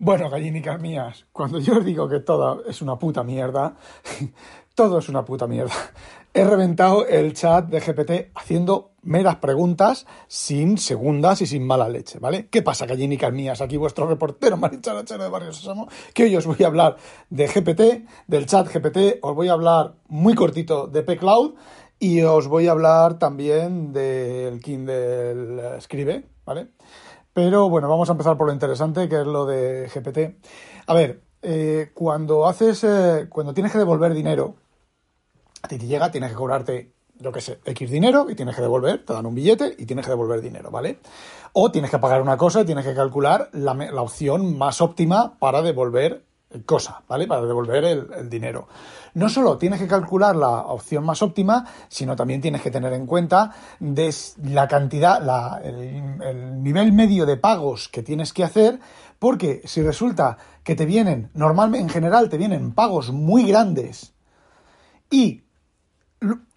Bueno, gallinicas mías, cuando yo os digo que todo es una puta mierda, todo es una puta mierda. He reventado el chat de GPT haciendo meras preguntas sin segundas y sin mala leche, ¿vale? ¿Qué pasa, gallinicas mías? Aquí vuestro reportero Maricharachero de Barrio Sésamo, que hoy os voy a hablar de GPT, del chat GPT, os voy a hablar muy cortito de P-Cloud y os voy a hablar también del Kindle Escribe, ¿vale? Pero bueno, vamos a empezar por lo interesante, que es lo de GPT. A ver, eh, cuando haces, eh, cuando tienes que devolver dinero, a ti te llega, tienes que cobrarte, yo qué sé, X dinero y tienes que devolver, te dan un billete y tienes que devolver dinero, ¿vale? O tienes que pagar una cosa y tienes que calcular la, la opción más óptima para devolver cosa, ¿vale? Para devolver el, dinero. No solo tienes que calcular la opción más óptima, sino también tienes que tener en cuenta la cantidad, el, el nivel medio de pagos que tienes que hacer, porque si resulta que te vienen, normalmente en general te vienen pagos muy grandes y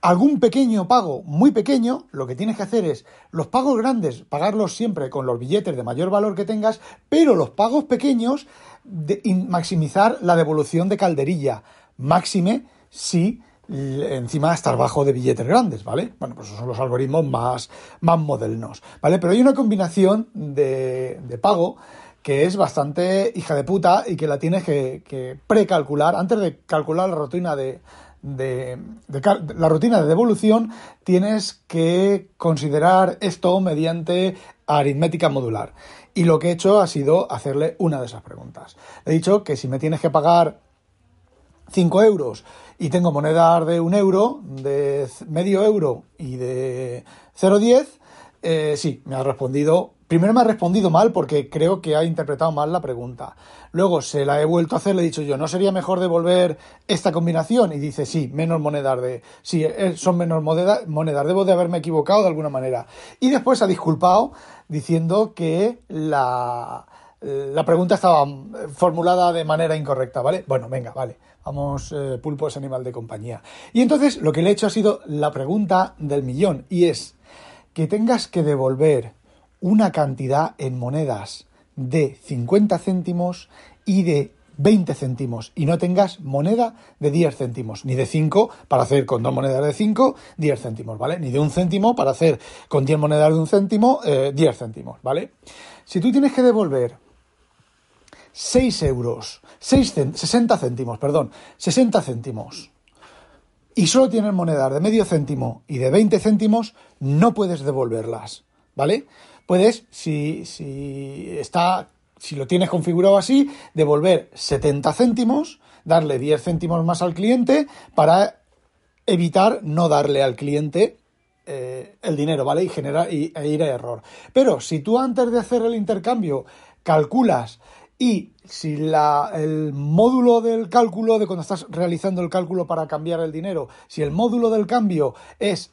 algún pequeño pago muy pequeño, lo que tienes que hacer es los pagos grandes, pagarlos siempre con los billetes de mayor valor que tengas, pero los pagos pequeños, de- maximizar la devolución de calderilla. Máxime si encima estar bajo de billetes grandes, ¿vale? Bueno, pues esos son los algoritmos más, más modernos, ¿vale? Pero hay una combinación de, de pago que es bastante hija de puta y que la tienes que, que precalcular antes de calcular la rutina de, de- la rutina de devolución tienes que considerar esto mediante aritmética modular y lo que he hecho ha sido hacerle una de esas preguntas he dicho que si me tienes que pagar 5 euros y tengo monedas de un euro, de medio euro y de 0,10, eh, sí, me ha respondido. Primero me ha respondido mal porque creo que ha interpretado mal la pregunta. Luego se la he vuelto a hacer, le he dicho yo, ¿no sería mejor devolver esta combinación? Y dice, sí, menos monedas de. Sí, eh, son menos moneda- monedas, debo de haberme equivocado de alguna manera. Y después ha disculpado diciendo que la, la pregunta estaba eh, formulada de manera incorrecta, ¿vale? Bueno, venga, vale. Vamos, eh, pulpo es animal de compañía. Y entonces lo que le he hecho ha sido la pregunta del millón y es que tengas que devolver una cantidad en monedas de 50 céntimos y de 20 céntimos y no tengas moneda de 10 céntimos, ni de 5 para hacer con dos monedas de 5, 10 céntimos, ¿vale? Ni de un céntimo para hacer con 10 monedas de un céntimo, eh, 10 céntimos, ¿vale? Si tú tienes que devolver 6 euros, 6 cen- 60 céntimos, perdón, 60 céntimos, y solo tienes monedas de medio céntimo y de 20 céntimos, no puedes devolverlas, ¿vale? Puedes, si, si está, si lo tienes configurado así, devolver 70 céntimos, darle 10 céntimos más al cliente para evitar no darle al cliente eh, el dinero, ¿vale? Y generar y, e ir a error. Pero si tú antes de hacer el intercambio calculas y si la, el módulo del cálculo de cuando estás realizando el cálculo para cambiar el dinero, si el módulo del cambio es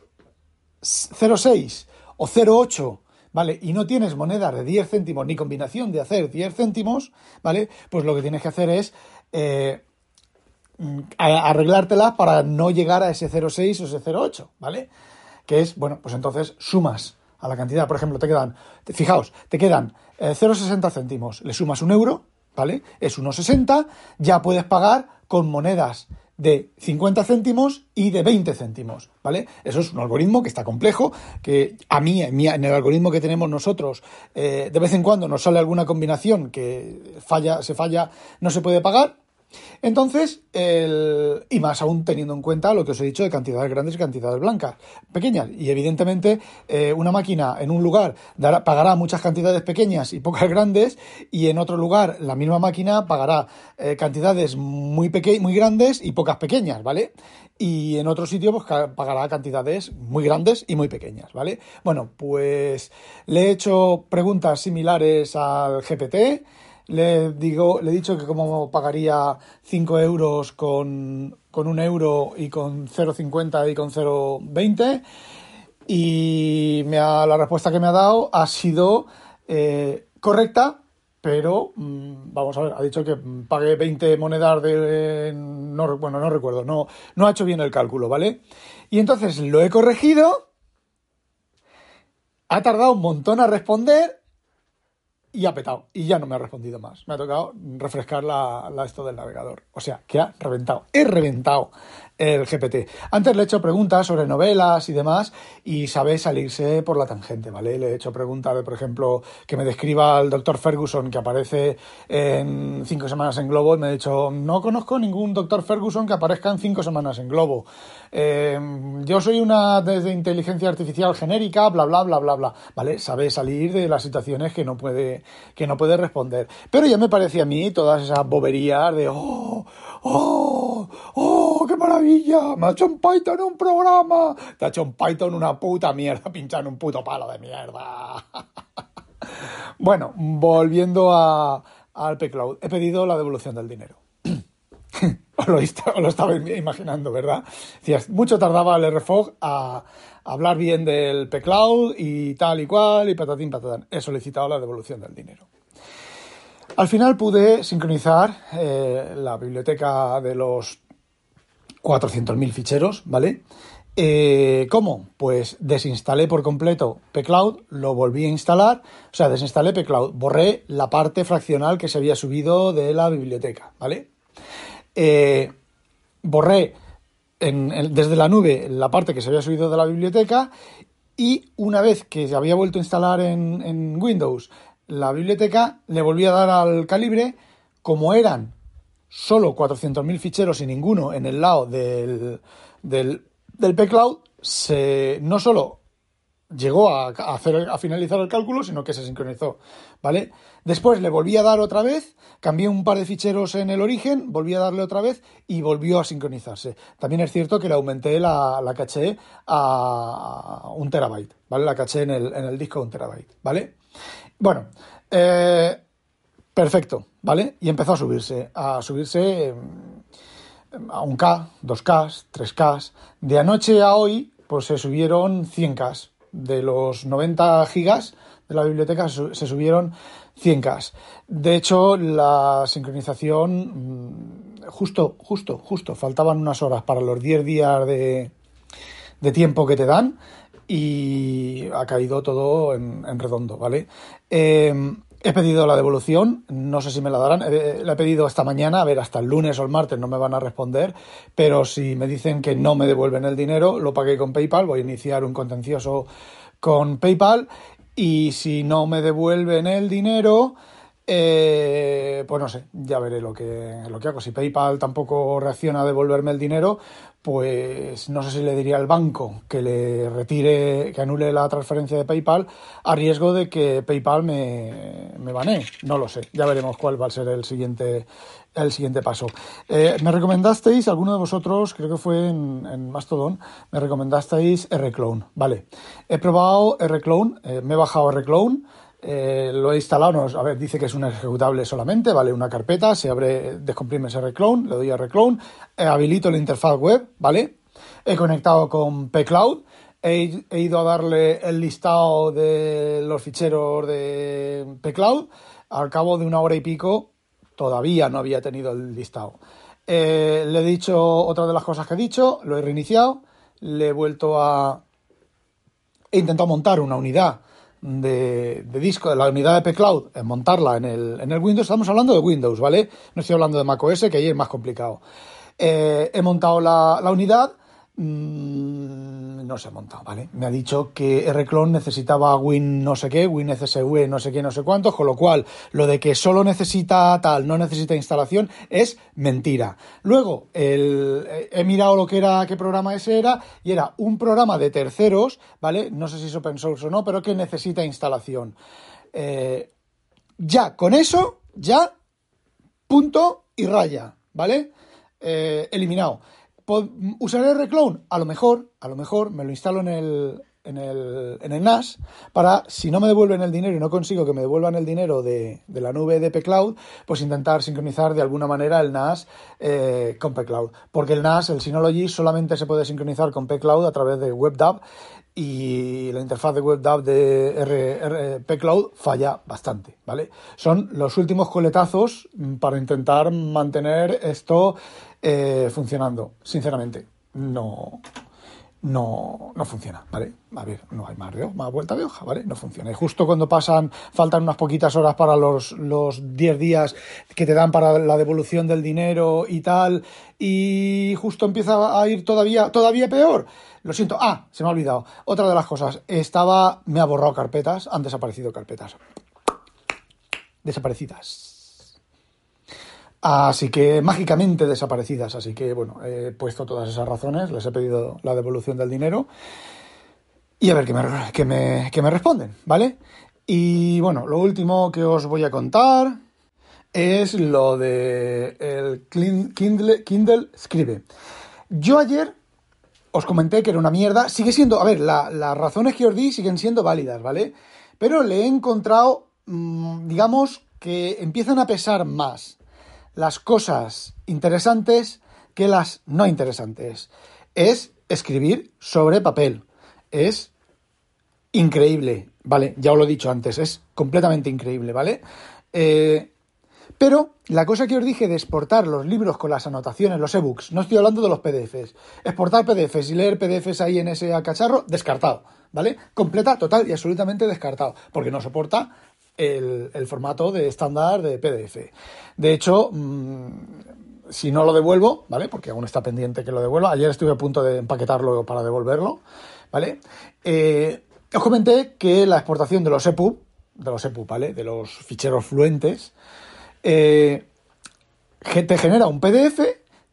0,6 o 0,8, ¿vale? Y no tienes monedas de 10 céntimos ni combinación de hacer 10 céntimos, ¿vale? Pues lo que tienes que hacer es eh, mm, arreglártelas para no llegar a ese 0,6 o ese 0,8, ¿vale? Que es, bueno, pues entonces sumas a la cantidad. Por ejemplo, te quedan, te- fijaos, te quedan eh, 0,60 céntimos, le sumas un euro, ¿vale? Es 1,60, ya puedes pagar con monedas de 50 céntimos y de 20 céntimos, ¿vale? Eso es un algoritmo que está complejo, que a mí, en el algoritmo que tenemos nosotros, eh, de vez en cuando nos sale alguna combinación que falla, se falla, no se puede pagar, entonces, el, y más aún teniendo en cuenta lo que os he dicho de cantidades grandes y cantidades blancas, pequeñas. Y evidentemente, eh, una máquina en un lugar dará- pagará muchas cantidades pequeñas y pocas grandes, y en otro lugar la misma máquina pagará eh, cantidades muy, peque muy grandes y pocas pequeñas, ¿vale? Y en otro sitio pues, pagará cantidades muy grandes y muy pequeñas, ¿vale? Bueno, pues le he hecho preguntas similares al GPT Le, digo, le he dicho que como pagaría 5 euros con, con 1 euro y con 0,50 y con 0,20. Y me ha, la respuesta que me ha dado ha sido eh, correcta, pero mm, vamos a ver, ha dicho que pague 20 monedas de... No, bueno, no recuerdo, no, no ha hecho bien el cálculo, ¿vale? Y entonces lo he corregido, ha tardado un montón a responder y ha petado. Y ya no me ha respondido más. Me ha tocado refrescar la, la esto del navegador. O sea, que ha reventado. He reventado el GPT. Antes le he hecho preguntas sobre novelas y demás y sabe salirse por la tangente, ¿vale? Le he hecho preguntas de, por ejemplo, que me describa al doctor Ferguson que aparece en cinco semanas en Globo y me ha dicho, no conozco ningún doctor Ferguson que aparezca en cinco semanas en Globo. Eh, yo soy una desde inteligencia artificial genérica, bla, bla, bla, bla, bla, ¿vale? Sabe salir de las situaciones que no puede, que no puede responder. Pero ya me parece a mí todas esas boberías de, oh, oh, oh, qué maravilla me ha hecho un Python un programa. Te ha hecho un Python una puta mierda, pinchando un puto palo de mierda. bueno, volviendo a, al P-Cloud. He pedido la devolución del dinero. os, lo, lo, estaba imaginando, ¿verdad? Mucho tardaba el RFOG a, a hablar bien del P-Cloud y tal y cual y patatín patatán. He solicitado la devolución del dinero. Al final pude sincronizar eh, la biblioteca de los 400.000 ficheros, ¿vale? Eh, ¿Cómo? Pues desinstalé por completo pcloud, lo volví a instalar, o sea, desinstalé pcloud, borré la parte fraccional que se había subido de la biblioteca, ¿vale? Eh, borré desde la nube la parte que se había subido de la biblioteca y una vez que se había vuelto a instalar en, en Windows la biblioteca, le volví a dar al calibre, como eran solo 400.000 ficheros y ninguno en el lado del, del, del pCloud, se, no solo llegó a, hacer, a finalizar el cálculo, sino que se sincronizó, ¿vale? Después le volví a dar otra vez, cambié un par de ficheros en el origen, volví a darle otra vez y volvió a sincronizarse. También es cierto que le aumenté la, la caché a un terabyte, ¿vale? La caché en el, en el disco de un terabyte, ¿vale? Bueno, eh, Perfecto, ¿vale? Y empezó a subirse, a subirse em, a un K, 2K, 3K. De anoche a hoy, pues se subieron 100K. De los 90 gigas de la biblioteca se subieron 100K. De hecho, la sincronización, mm, justo, justo, justo, faltaban unas horas para los 10 días de, de tiempo que te dan y ha caído todo en, redondo, ¿vale? Eh, He pedido la devolución, no sé si me la darán, la he pedido esta mañana, a ver, hasta el lunes o el martes no me van a responder, pero si me dicen que no me devuelven el dinero, lo pagué con PayPal, voy a iniciar un contencioso con PayPal y si no me devuelven el dinero, eh, pues no sé, ya veré lo que, lo que hago. Si PayPal tampoco reacciona a devolverme el dinero, pues no sé si le diría al banco que le retire, que anule la transferencia de PayPal a riesgo de que PayPal me, me banee. No lo sé, ya veremos cuál va a ser el siguiente, el siguiente paso. Eh, me recomendasteis, alguno de vosotros, creo que fue en, en Mastodon, me recomendasteis RClone. Vale, he probado RClone, eh, me he bajado RClone. Eh, lo he instalado, a ver, dice que es un ejecutable solamente, vale, una carpeta, se abre, descomprime ese reclone, le doy a reclone, eh, habilito la interfaz web, ¿vale? He conectado con pCloud, he, he, ido a darle el listado de los ficheros de pCloud, al cabo de una hora y pico todavía no había tenido el listado. Eh, le he dicho otra de las cosas que he dicho, lo he reiniciado, le he vuelto a... He intentado montar una unidad de, disco de la unidad de pCloud, en montarla en el, en el Windows, estamos hablando de Windows, ¿vale? No estoy hablando de macOS, que ahí es más complicado. Eh, he montado la, la unidad, mmm, no se ha montado, ¿vale? Me ha dicho que Rclone necesitaba Win no sé qué, Win CSV no sé qué, no sé cuántos, con lo cual lo de que solo necesita tal, no necesita instalación, es mentira. Luego, el, he mirado lo que era, qué programa ese era, y era un programa de terceros, ¿vale? No sé si es open source o no, pero que necesita instalación. Eh, ya, con eso, ya, punto y raya, ¿vale? Eh, eliminado. ¿Usaré Reclone? A lo mejor, a lo mejor me lo instalo en el, en el, en el NAS para, si no me devuelven el dinero y no consigo que me devuelvan el dinero de, de la nube de P-Cloud, pues intentar sincronizar de alguna manera el NAS eh, con P-Cloud. Porque el NAS, el Synology, solamente se puede sincronizar con P-Cloud a través de WebDAV y la interfaz de WebDAV de R, P-Cloud falla bastante, ¿vale? Son los últimos coletazos para intentar mantener esto eh, funcionando, sinceramente. No, no, no funciona, ¿vale? A ver, no hay más, más vuelta de hoja, ¿vale? No funciona. Y justo cuando pasan, faltan unas poquitas horas para los, los 10 días que te dan para la devolución del dinero y tal, y justo empieza a ir todavía, todavía peor. Lo siento. Ah, se me ha olvidado. Otra de las cosas. Estaba, me ha borrado carpetas, han desaparecido carpetas. Desaparecidas. Así que mágicamente desaparecidas. Así que bueno, he puesto todas esas razones, les he pedido la devolución del dinero y a ver qué me, me, me responden, ¿vale? Y bueno, lo último que os voy a contar es lo de el Kindle, Kindle Scribe. Yo ayer os comenté que era una mierda. Sigue siendo, a ver, las razones que os di siguen siendo válidas, ¿vale? Pero le he encontrado, mm, digamos, que empiezan a pesar más las cosas interesantes que las no interesantes. Es escribir sobre papel. Es increíble, ¿vale? Ya os lo he dicho antes, es completamente increíble, ¿vale? Eh, pero la cosa que os dije de exportar los libros con las anotaciones, los ebooks, no estoy hablando de los PDFs, exportar PDFs y leer PDFs ahí en ese cacharro, descartado, ¿vale? Completa, total y absolutamente descartado, porque no soporta el, formato de estándar de PDF. De hecho, mm, si no lo devuelvo, ¿vale? Porque aún está pendiente que lo devuelva. Ayer estuve a punto de empaquetarlo para devolverlo, ¿vale? Eh, os comenté que la exportación de los EPUB, de los EPUB, ¿vale? De los ficheros fluentes, eh, te genera un PDF,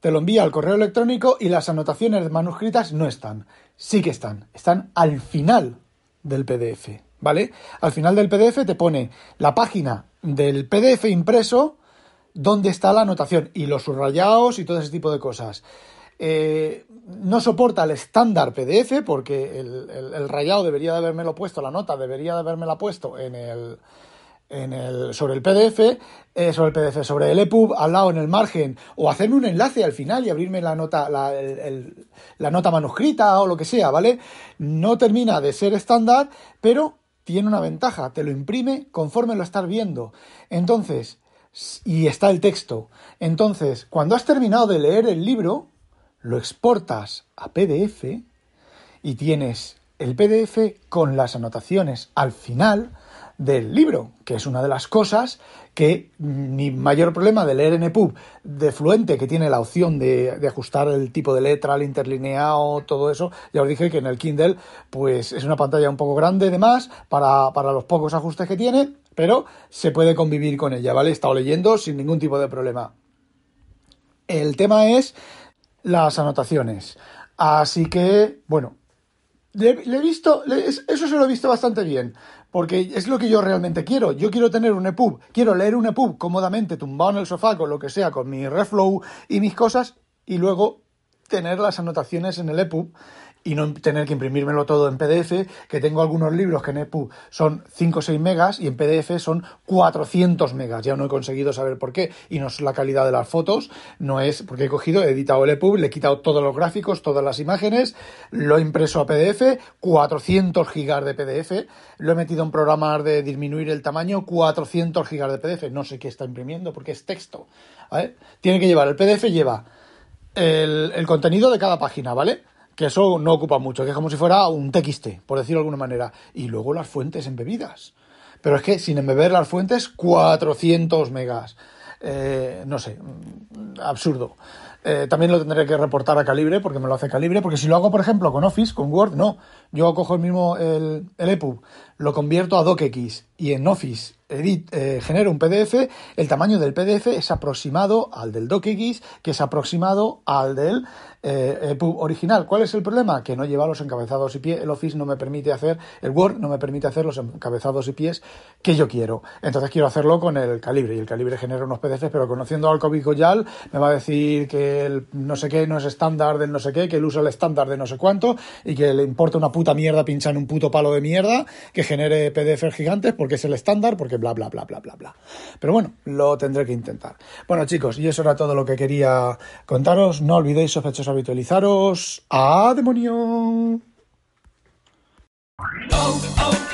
te lo envía al correo electrónico y las anotaciones manuscritas no están. Sí que están. Están al final del PDF. ¿vale? Al final del PDF te pone la página del PDF impreso donde está la anotación y los subrayados y todo ese tipo de cosas. Eh, no soporta el estándar PDF porque el, rayado debería de haberme lo puesto, la nota debería de haberme la puesto en el, en el, sobre el PDF, eh, sobre el PDF, sobre el EPUB, al lado en el margen, o hacerme un enlace al final y abrirme la nota, la, la nota manuscrita o lo que sea, ¿vale? No termina de ser estándar, pero tiene una ventaja, te lo imprime conforme lo estás viendo. Entonces, y está el texto. Entonces, cuando has terminado de leer el libro, lo exportas a PDF y tienes el PDF con las anotaciones al final del libro, que es una de las cosas que mi mayor problema de leer en EPUB de Fluente, que tiene la opción de, ajustar el tipo de letra, el interlineado, todo eso, ya os dije que en el Kindle pues es una pantalla un poco grande de más para, para los pocos ajustes que tiene, pero se puede convivir con ella, ¿vale? He estado leyendo sin ningún tipo de problema. El tema es las anotaciones. Así que, bueno, le, he visto, eso se lo he visto bastante bien porque es lo que yo realmente quiero. Yo quiero tener un EPUB, quiero leer un EPUB cómodamente, tumbado en el sofá, con lo que sea, con mi Reflow y mis cosas, y luego tener las anotaciones en el EPUB y no tener que imprimírmelo todo en PDF, que tengo algunos libros que en EPUB son 5 o 6 megas y en PDF son 400 megas. Ya no he conseguido saber por qué y no es la calidad de las fotos, no es porque he cogido, he editado el EPUB, le he quitado todos los gráficos, todas las imágenes, lo he impreso a PDF, 400 gigas de PDF, lo he metido en programas de disminuir el tamaño, 400 gigas de PDF, no sé qué está imprimiendo porque es texto. Tiene que llevar, el PDF lleva el contenido de cada página, ¿vale? Que eso no ocupa mucho, que es como si fuera un TXT, por decirlo de alguna manera. Y luego las fuentes embebidas. Pero es que sin embeber las fuentes, 400 megas. Eh, no sé, mm, absurdo. Eh, también lo tendré que reportar a Calibre porque me lo hace Calibre, porque si lo hago, por ejemplo, con Office, con Word, no. Yo cojo el mismo, el, el EPUB, lo convierto a DocX y en Office eh, genero un PDF, el tamaño del PDF es aproximado al del DocX, que es aproximado al del eh, EPUB original. ¿Cuál es el problema? Que no lleva los encabezados y pies. El Office no me permite hacer, el Word no me permite hacer los encabezados y pies que yo quiero. Entonces quiero hacerlo con el calibre y el calibre genera unos PDFs, pero conociendo al COVID Goyal me va a decir que el no sé qué no es estándar del no sé qué, que él usa el estándar de no sé cuánto y que le importa una puta mierda pinchar en un puto palo de mierda que genere PDFs gigantes porque es el estándar, porque bla bla bla bla bla bla. Pero bueno, lo tendré que intentar. Bueno chicos, y eso era todo lo que quería contaros. No olvidéis sospechosos habitualizaros. ¡A demonio! Oh, oh.